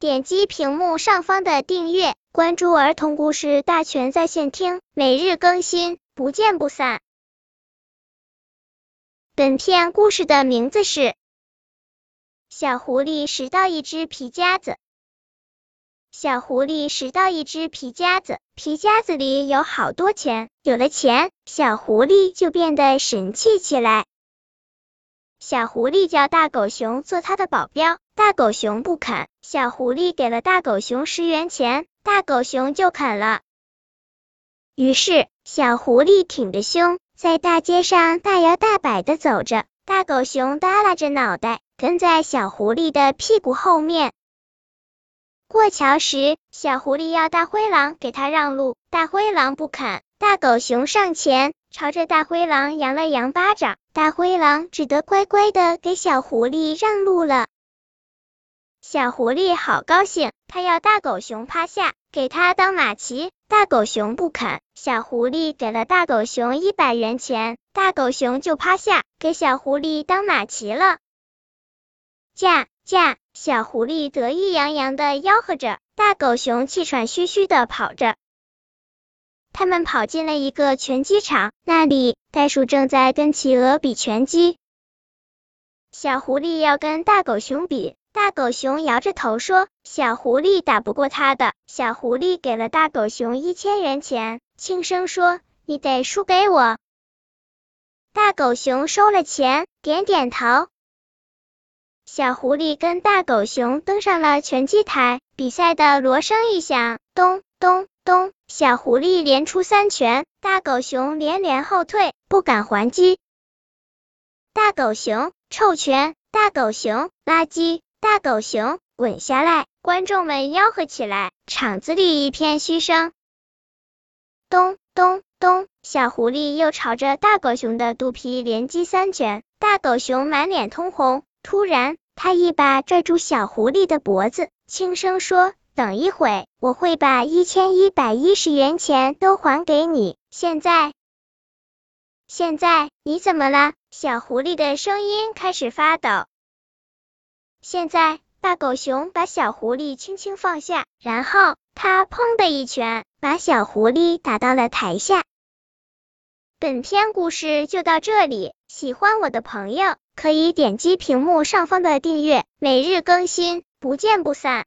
点击屏幕上方的订阅，关注儿童故事大全在线听，每日更新，不见不散。本片故事的名字是《小狐狸拾到一只皮夹子》。小狐狸拾到一只皮夹子，皮夹子里有好多钱。有了钱，小狐狸就变得神气起来。小狐狸叫大狗熊做它的保镖，大狗熊不肯。小狐狸给了大狗熊十元钱，大狗熊就肯了。于是，小狐狸挺着胸，在大街上大摇大摆的走着，大狗熊耷拉着脑袋，跟在小狐狸的屁股后面。过桥时，小狐狸要大灰狼给他让路，大灰狼不肯。大狗熊上前。朝着大灰狼扬了扬巴掌，大灰狼只得乖乖的给小狐狸让路了。小狐狸好高兴，他要大狗熊趴下，给他当马骑。大狗熊不肯，小狐狸给了大狗熊一百元钱，大狗熊就趴下，给小狐狸当马骑了。驾驾，小狐狸得意洋洋的吆喝着，大狗熊气喘吁吁的跑着。他们跑进了一个拳击场，那里袋鼠正在跟企鹅比拳击。小狐狸要跟大狗熊比，大狗熊摇着头说：“小狐狸打不过他的。”小狐狸给了大狗熊一千元钱，轻声说：“你得输给我。”大狗熊收了钱，点点头。小狐狸跟大狗熊登上了拳击台，比赛的锣声一响，咚咚。咚！小狐狸连出三拳，大狗熊连连后退，不敢还击。大狗熊臭拳，大狗熊垃圾，大狗熊滚下来！观众们吆喝起来，场子里一片嘘声。咚咚咚！小狐狸又朝着大狗熊的肚皮连击三拳，大狗熊满脸通红。突然，他一把拽住小狐狸的脖子，轻声说。等一会，我会把一千一百一十元钱都还给你。现在，现在你怎么了？小狐狸的声音开始发抖。现在，大狗熊把小狐狸轻轻放下，然后他砰的一拳把小狐狸打到了台下。本篇故事就到这里，喜欢我的朋友可以点击屏幕上方的订阅，每日更新，不见不散。